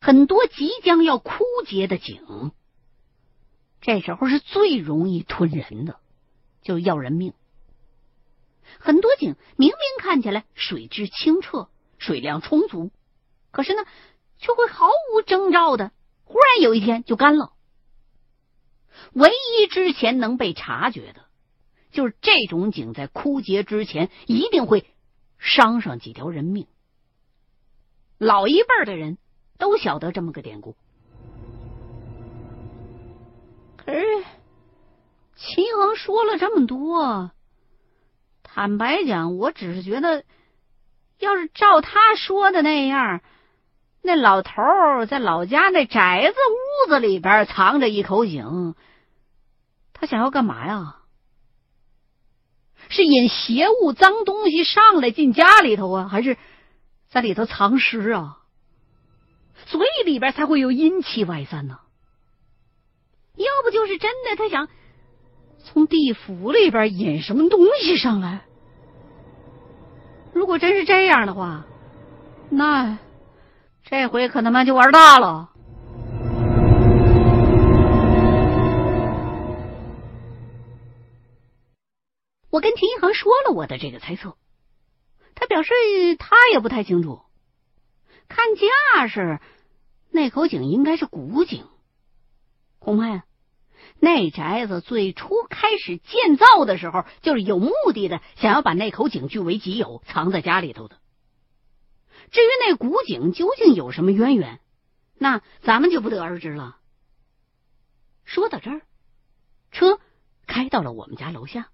很多即将要枯竭的井，这时候是最容易吞人的，就要人命。很多井明明看起来水质清澈、水量充足，可是呢，却会毫无征兆的，忽然有一天就干了。唯一之前能被察觉的，就是这种井在枯竭之前一定会伤上几条人命。老一辈的人都晓得这么个典故，可是秦恒说了这么多，坦白讲，我只是觉得，要是照他说的那样，那老头在老家那宅子屋子里边藏着一口井，他想要干嘛呀？是引邪物、脏东西上来进家里头啊，还是？在里头藏尸啊，所以里边才会有阴气外散呢。要不就是真的，他想从地府里边引什么东西上来。如果真是这样的话，那这回可他妈就玩大了。我跟秦一航说了我的这个猜测。他表示他也不太清楚，看架势，那口井应该是古井，恐怕呀，那宅子最初开始建造的时候就是有目的的，想要把那口井据为己有，藏在家里头的。至于那古井究竟有什么渊源，那咱们就不得而知了。说到这儿，车开到了我们家楼下。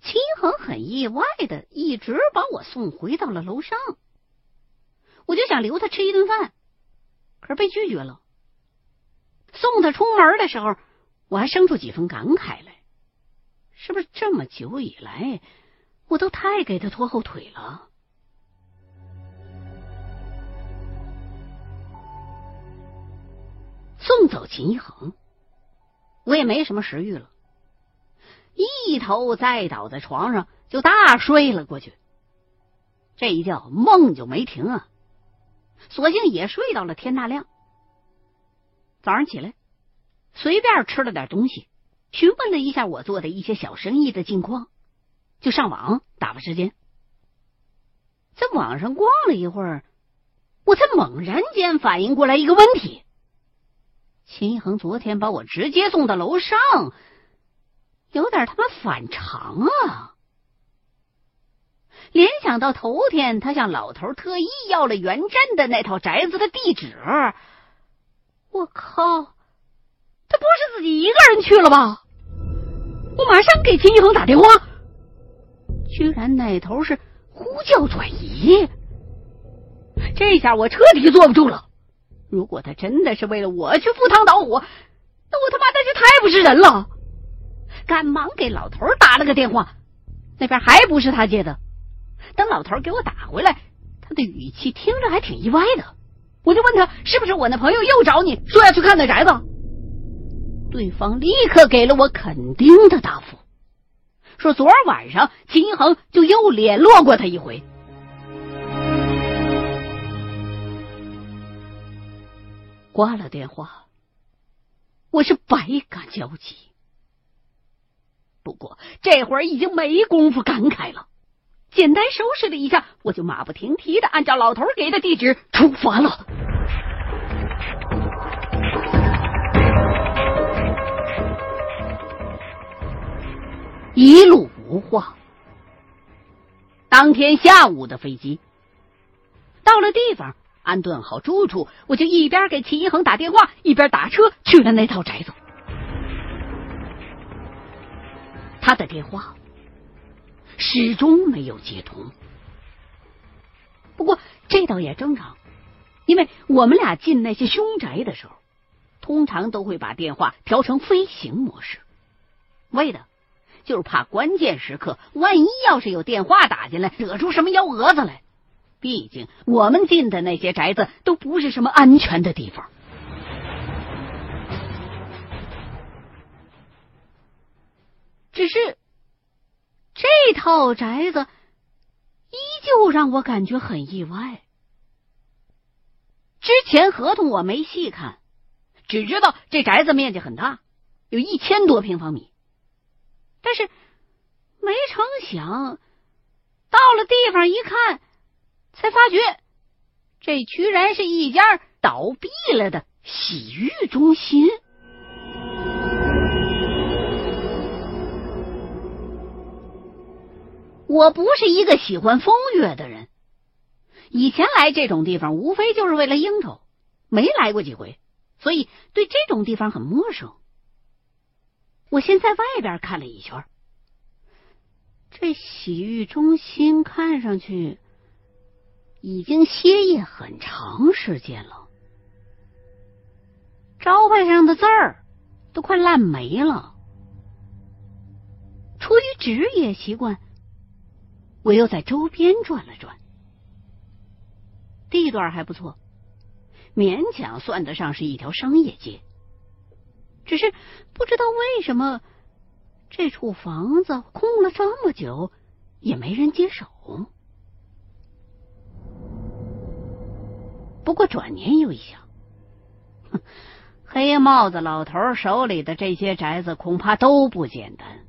秦恒很意外的，一直把我送回到了楼上。我就想留他吃一顿饭，可是被拒绝了。送他出门的时候，我还生出几分感慨来：是不是这么久以来，我都太给他拖后腿了？送走秦一恒，我也没什么食欲了。一头栽倒在床上，就大睡了过去。这一觉梦就没停啊，索性也睡到了天大亮。早上起来，随便吃了点东西，询问了一下我做的一些小生意的近况，就上网打发时间。在网上逛了一会儿，我才猛然间反应过来一个问题：秦一恒昨天把我直接送到楼上。有点他妈反常啊！联想到头天他向老头特意要了原镇的那套宅子的地址，我靠，他不是自己一个人去了吧？我马上给秦一恒打电话，居然那头是呼叫转移，这下我彻底坐不住了。如果他真的是为了我去赴汤蹈火，那我他妈那就太不是人了！赶忙给老头打了个电话，那边还不是他接的。等老头给我打回来，他的语气听着还挺意外的。我就问他是不是我那朋友又找你说要去看那宅子？对方立刻给了我肯定的答复，说昨儿晚上秦一恒就又联络过他一回。挂了电话，我是百感交集。不过这会儿已经没工夫感慨了，简单收拾了一下，我就马不停蹄的按照老头给的地址出发了。一路无话。当天下午的飞机到了地方，安顿好住处，我就一边给齐一恒打电话，一边打车去了那套宅子。他的电话始终没有接通，不过这倒也正常，因为我们俩进那些凶宅的时候，通常都会把电话调成飞行模式，为的就是怕关键时刻，万一要是有电话打进来，惹出什么幺蛾子来。毕竟我们进的那些宅子都不是什么安全的地方。只是这套宅子依旧让我感觉很意外。之前合同我没细看，只知道这宅子面积很大，有一千多平方米。但是没成想，到了地方一看，才发觉这居然是一家倒闭了的洗浴中心。我不是一个喜欢风月的人，以前来这种地方无非就是为了应酬，没来过几回，所以对这种地方很陌生。我先在外边看了一圈，这洗浴中心看上去已经歇业很长时间了，招牌上的字儿都快烂没了。出于职业习惯。我又在周边转了转，地段还不错，勉强算得上是一条商业街。只是不知道为什么，这处房子空了这么久，也没人接手。不过转念又一想，哼，黑帽子老头手里的这些宅子恐怕都不简单，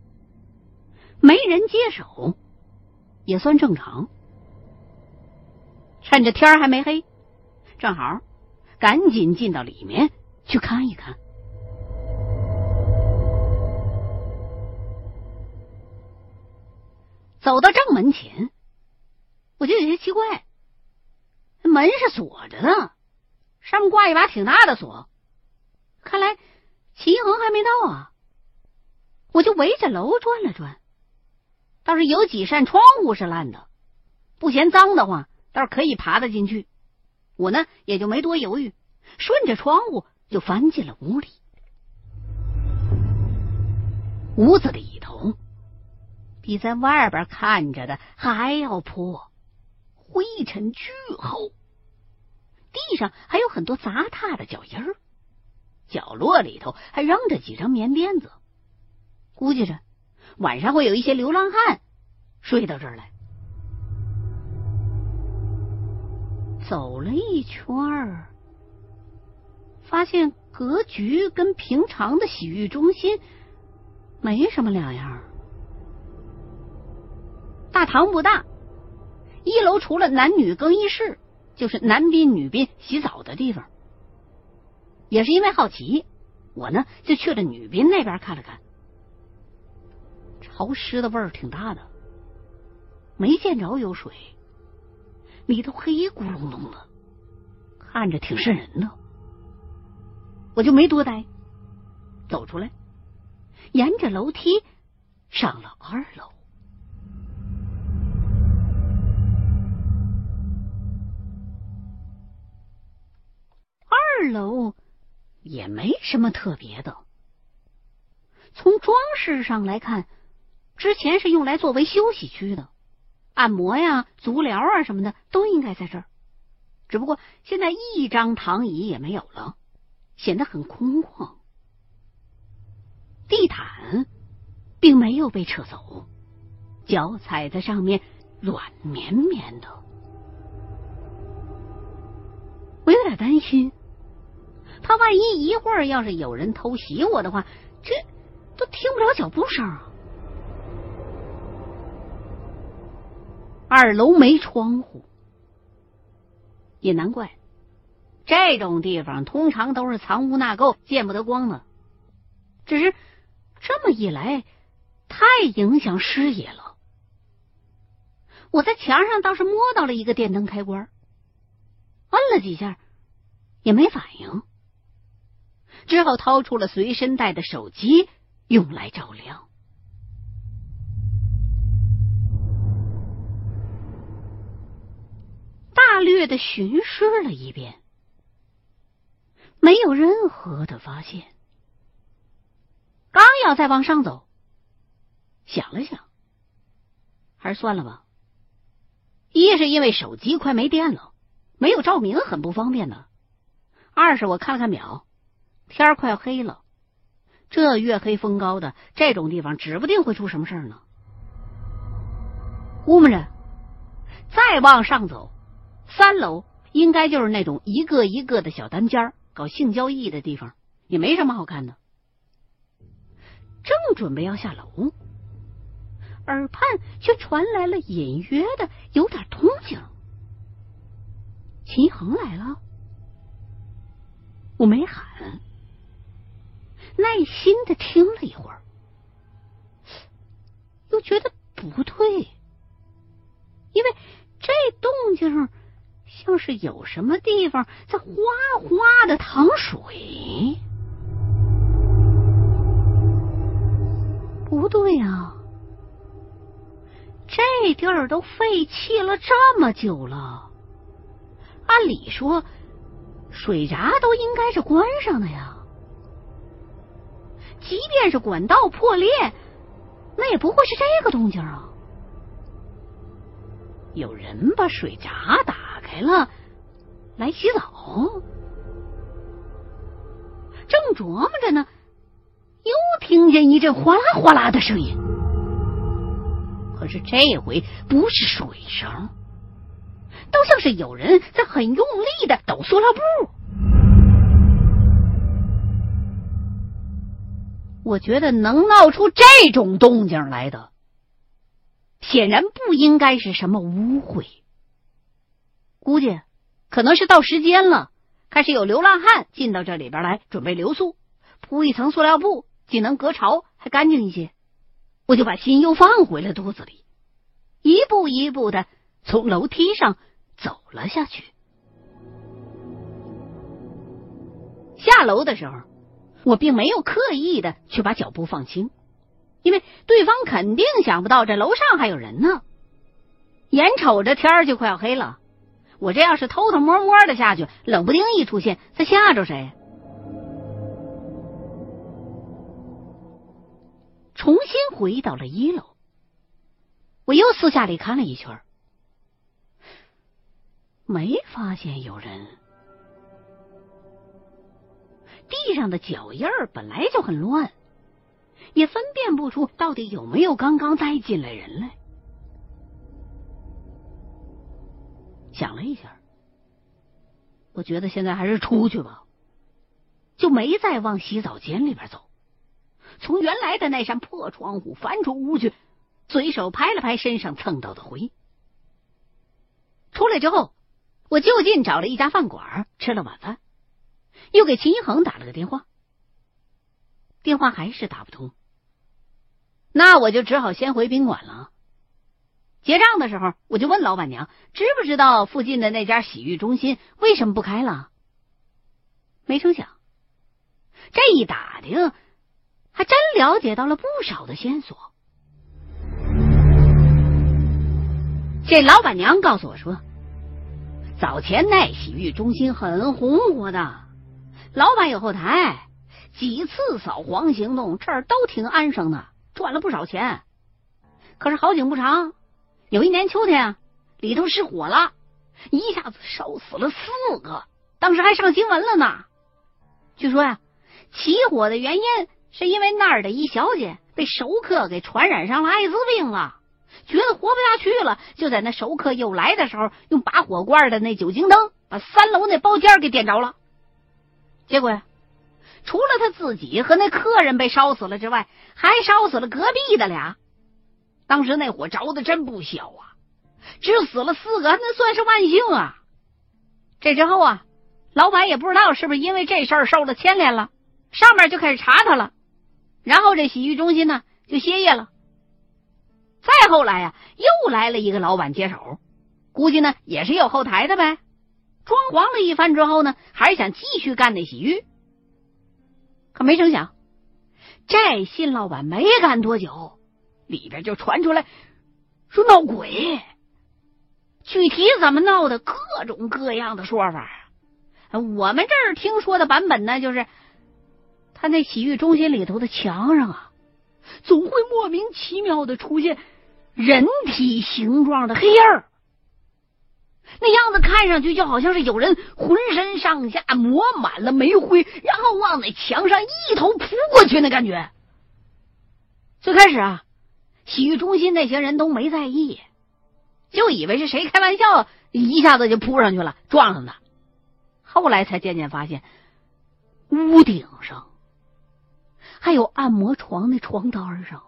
没人接手。也算正常。趁着天还没黑，正好赶紧进到里面去看一看。走到正门前，我就有些奇怪，门是锁着的，上面挂一把挺大的锁，看来齐恒还没到啊。我就围着楼转了转。倒是有几扇窗户是烂的，不嫌脏的话，倒是可以爬得进去。我呢也就没多犹豫，顺着窗户就翻进了屋里。屋子里头比在外边看着的还要破，灰尘巨厚，地上还有很多杂沓的脚印儿，角落里头还扔着几张棉垫子，估计着。晚上会有一些流浪汉睡到这儿来。走了一圈儿，发现格局跟平常的洗浴中心没什么两样。大堂不大，一楼除了男女更衣室，就是男宾女宾洗澡的地方。也是因为好奇，我呢就去了女宾那边看了看。潮湿的味儿挺大的，没见着有水，里头黑咕隆咚的，看着挺瘆人的。我就没多待，走出来，沿着楼梯上了二楼。二楼也没什么特别的，从装饰上来看。之前是用来作为休息区的，按摩呀、足疗啊什么的都应该在这儿。只不过现在一张躺椅也没有了，显得很空旷。地毯并没有被撤走，脚踩在上面软绵绵的。我有点担心，怕万一一会儿要是有人偷袭我的话，这都听不着脚步声二楼没窗户，也难怪。这种地方通常都是藏污纳垢、见不得光的。只是这么一来，太影响视野了。我在墙上倒是摸到了一个电灯开关，摁了几下也没反应，只好掏出了随身带的手机用来照亮。略的巡视了一遍，没有任何的发现。刚要再往上走，想了想，还是算了吧。一是因为手机快没电了，没有照明很不方便的；二是我看了看表，天快要黑了。这月黑风高的这种地方，指不定会出什么事儿呢。估摸着再往上走。三楼应该就是那种一个一个的小单间搞性交易的地方，也没什么好看的。正准备要下楼，耳畔却传来了隐约的有点动静。秦恒来了，我没喊，耐心的听了一会儿，又觉得不对，因为这动静像是有什么地方在哗哗的淌水。不对呀，这地儿都废弃了这么久了，按理说水闸都应该是关上的呀。即便是管道破裂，那也不会是这个动静啊。有人把水闸打开了，来洗澡，正琢磨着呢。又听见一阵哗啦哗啦的声音，可是这回不是水声，倒像是有人在很用力的抖塑料布。我觉得能闹出这种动静来的，显然不应该是什么污秽，估计可能是到时间了，开始有流浪汉进到这里边来准备留宿，铺一层塑料布。既能隔潮，还干净一些，我就把心又放回了肚子里，一步一步的从楼梯上走了下去。下楼的时候，我并没有刻意的去把脚步放轻，因为对方肯定想不到这楼上还有人呢。眼瞅着天就快要黑了，我这要是偷偷摸摸的下去，冷不丁一出现，再吓着谁？重新回到了一楼，我又四下里看了一圈，没发现有人。地上的脚印儿本来就很乱，也分辨不出到底有没有刚刚再进来人来。想了一下，我觉得现在还是出去吧，就没再往洗澡间里边走。从原来的那扇破窗户翻出屋去，随手拍了拍身上蹭到的灰。出来之后，我就近找了一家饭馆吃了晚饭，又给秦一恒打了个电话。电话还是打不通，那我就只好先回宾馆了。结账的时候，我就问老板娘知不知道附近的那家洗浴中心为什么不开了。没成想，这一打听。还真了解到了不少的线索。这老板娘告诉我说，早前那洗浴中心很红火的，老板有后台，几次扫黄行动，这儿都挺安生的，赚了不少钱。可是好景不长，有一年秋天啊，里头失火了，一下子烧死了四个，当时还上新闻了呢。据说呀，起火的原因。是因为那儿的一小姐被熟客给传染上了艾滋病了，觉得活不下去了，就在那熟客又来的时候，用拔火罐的那酒精灯把三楼那包间给点着了。结果呀，除了他自己和那客人被烧死了之外，还烧死了隔壁的俩。当时那火着的真不小啊，只死了四个，那算是万幸啊。这之后啊，老板也不知道是不是因为这事儿受了牵连了，上面就开始查他了。然后这洗浴中心呢就歇业了。再后来呀，又来了一个老板接手，估计呢也是有后台的呗。装潢了一番之后呢，还是想继续干那洗浴。可没成想，这新老板没干多久，里边就传出来说闹鬼。具体怎么闹的，各种各样的说法。我们这儿听说的版本呢，就是。他那洗浴中心里头的墙上啊，总会莫名其妙的出现人体形状的黑印儿，那样子看上去就好像是有人浑身上下抹满了煤灰，然后往那墙上一头扑过去那感觉。最开始啊，洗浴中心那些人都没在意，就以为是谁开玩笑一下子就扑上去了，撞上他。后来才渐渐发现，屋顶上还有按摩床的床单上，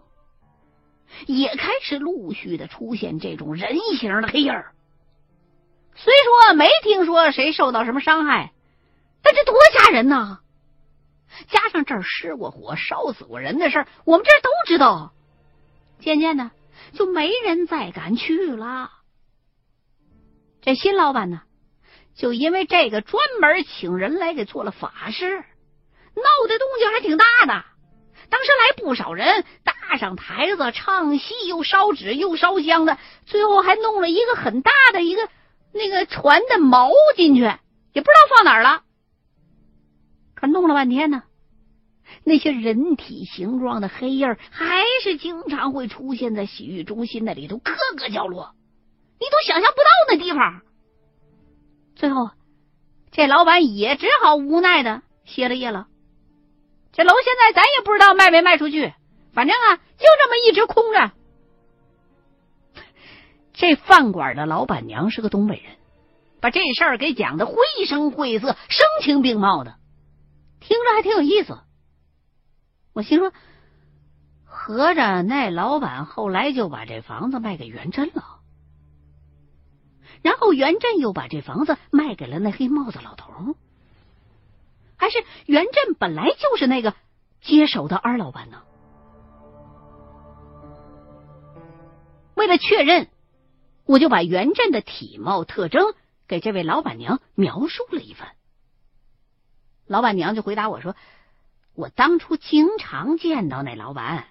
也开始陆续的出现这种人形的黑影儿。虽说没听说谁受到什么伤害，但这多吓人呐！加上这儿失过火、烧死过人的事儿，我们这儿都知道。渐渐的，就没人再敢去了。这新老板呢，就因为这个专门请人来给做了法事，闹的动静还挺大的。当时来不少人，搭上台子唱戏，又烧纸又烧香的，最后还弄了一个很大的一个那个船的锚进去，也不知道放哪儿了。可弄了半天呢，那些人体形状的黑印儿还是经常会出现在洗浴中心那里头各个角落。你都想象不到那地方。最后，这老板也只好无奈的歇了业了。这楼现在咱也不知道卖没卖出去，反正啊，就这么一直空着。这饭馆的老板娘是个东北人，把这事儿给讲的绘声绘色、声情并茂的，听着还挺有意思。我心说，合着那老板后来就把这房子卖给袁真了。然后袁振又把这房子卖给了那黑帽子老头，还是袁振本来就是那个接手的二老板呢？为了确认，我就把袁振的体貌特征给这位老板娘描述了一番。老板娘就回答我说：“我当初经常见到那老板，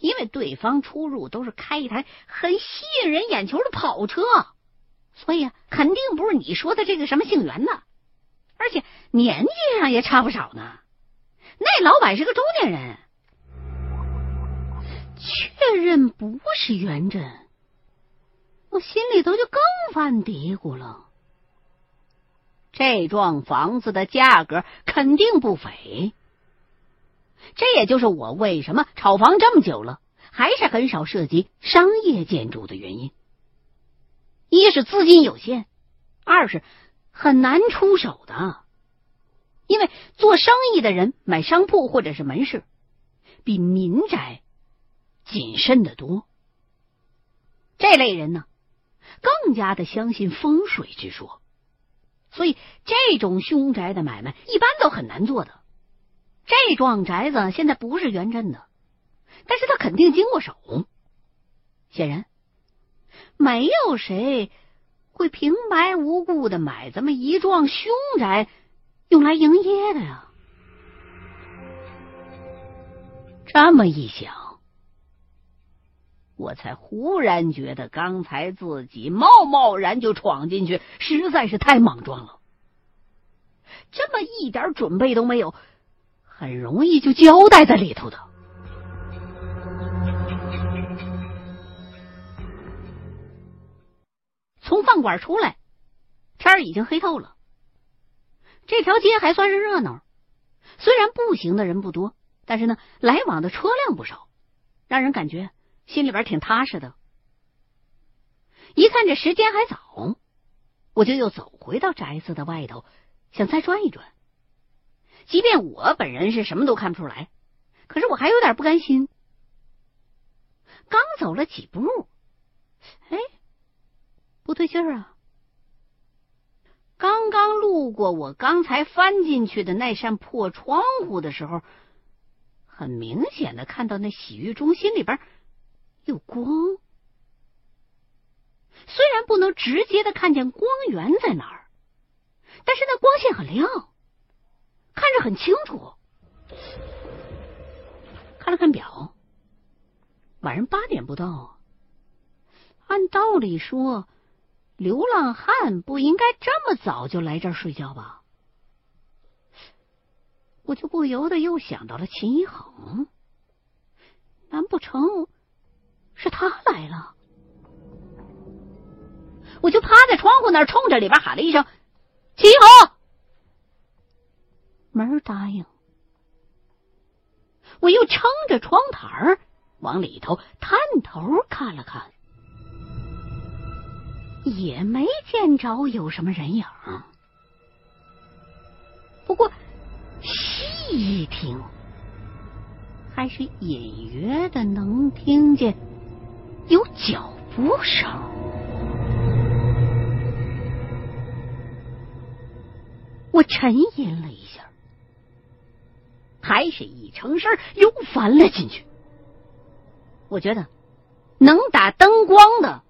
因为对方出入都是开一台很吸引人眼球的跑车。”所以啊，肯定不是你说的这个什么姓袁的，而且年纪上也差不少呢。那老板是个中年人，确认不是袁振，我心里头就更犯嘀咕了。这幢房子的价格肯定不菲，这也就是我为什么炒房这么久了，还是很少涉及商业建筑的原因。一是资金有限，二是很难出手的，因为做生意的人买商铺或者是门市，比民宅谨慎的多。这类人呢，更加的相信风水之说，所以这种凶宅的买卖一般都很难做的。这幢宅子现在不是原镇的，但是他肯定经过手，显然。没有谁会平白无故的买这么一幢凶宅用来营业的呀。这么一想，我才忽然觉得刚才自己贸贸然就闯进去，实在是太莽撞了。这么一点准备都没有，很容易就交代在里头的。从饭馆出来，天儿已经黑透了。这条街还算是热闹，虽然步行的人不多，但是呢，来往的车辆不少，让人感觉心里边挺踏实的。一看这时间还早，我就又走回到宅子的外头，想再转一转。即便我本人是什么都看不出来，可是我还有点不甘心。刚走了几步，哎。不对劲儿啊！刚刚路过我刚才翻进去的那扇破窗户的时候，很明显的看到那洗浴中心里边有光。虽然不能直接的看见光源在哪儿，但是那光线很亮，看着很清楚。看了看表，晚上八点不到。按道理说。流浪汉不应该这么早就来这儿睡觉吧？我就不由得又想到了秦一恒，难不成是他来了？我就趴在窗户那儿，冲着里边喊了一声：“秦一恒！”没人答应。我又撑着窗台往里头探头看了看。也没见着有什么人影。不过细一听，还是隐约的能听见有脚步声。我沉吟了一下，还是一成身又翻了进去。我觉得能打灯光的。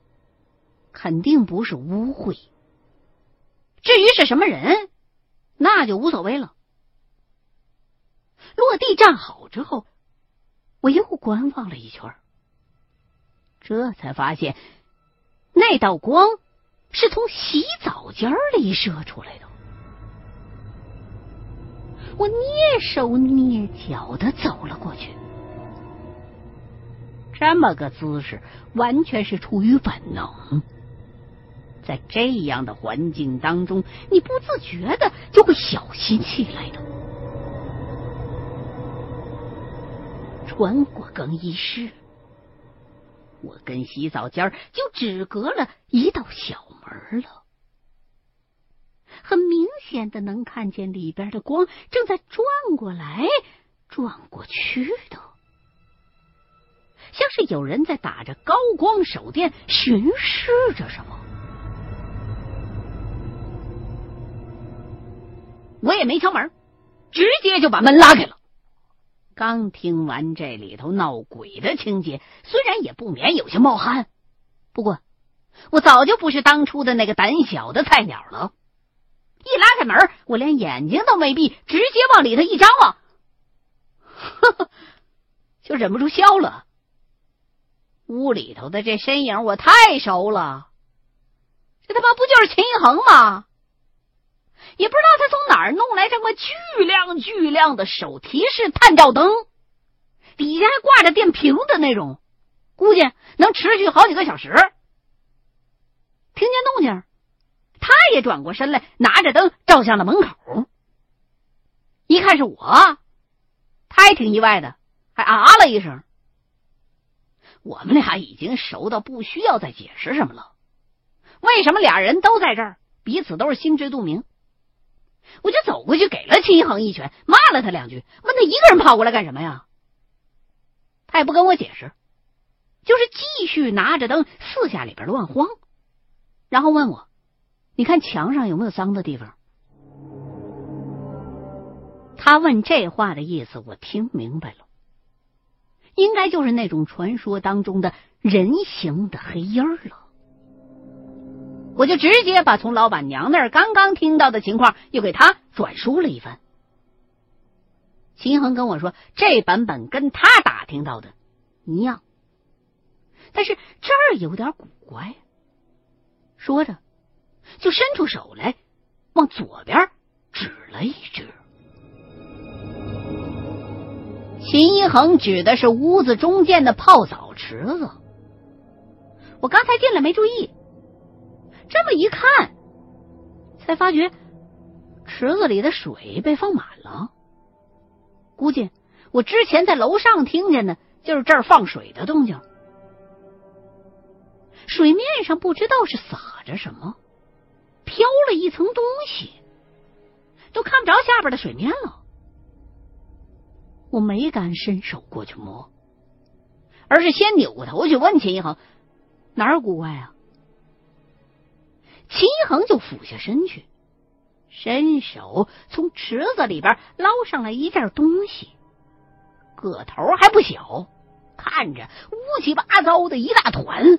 肯定不是污秽。至于是什么人，那就无所谓了。落地站好之后，我又观望了一圈，这才发现那道光是从洗澡间里射出来的。我蹑手蹑脚的走了过去，这么个姿势完全是出于本能。在这样的环境当中，你不自觉的就会小心起来的。穿过更衣室，我跟洗澡间就只隔了一道小门了。很明显的能看见里边的光正在转过来转过去的，像是有人在打着高光手电巡视着什么。我也没敲门，直接就把门拉开了。刚听完这里头闹鬼的情节，虽然也不免有些冒汗，不过我早就不是当初的那个胆小的菜鸟了。一拉开门，我连眼睛都没闭，直接往里头一张望，就忍不住笑了。屋里头的这身影我太熟了，这他妈不就是秦一恒吗？也不知道他从哪儿弄来这么巨亮巨亮的手提式探照灯，底下还挂着电瓶的那种，估计能持续好几个小时。听见动静，他也转过身来，拿着灯照向了门口。一看是我，他也挺意外的，还啊了一声。我们俩已经熟到不需要再解释什么了。为什么俩人都在这儿，彼此都是心知肚明。我就走过去，给了秦一恒一拳，骂了他两句，问他一个人跑过来干什么呀？他也不跟我解释，就是继续拿着灯四下里边乱晃，然后问我：“你看墙上有没有脏的地方？”他问这话的意思，我听明白了，应该就是那种传说当中的人形的黑影了。我就直接把从老板娘那儿刚刚听到的情况又给他转述了一番。秦恒跟我说，这版本跟他打听到的一样，但是这儿有点古怪。说着，就伸出手来，往左边指了一指。秦一恒指的是屋子中间的泡澡池子。我刚才进来没注意。这么一看，才发觉池子里的水被放满了。估计我之前在楼上听见的就是这儿放水的动静。水面上不知道是撒着什么，飘了一层东西，都看不着下边的水面了。我没敢伸手过去摸，而是先扭过头去问秦一恒：“哪儿古怪啊？”秦一恒就俯下身去，伸手从池子里边捞上来一件东西，个头还不小，看着乌七八糟的一大团。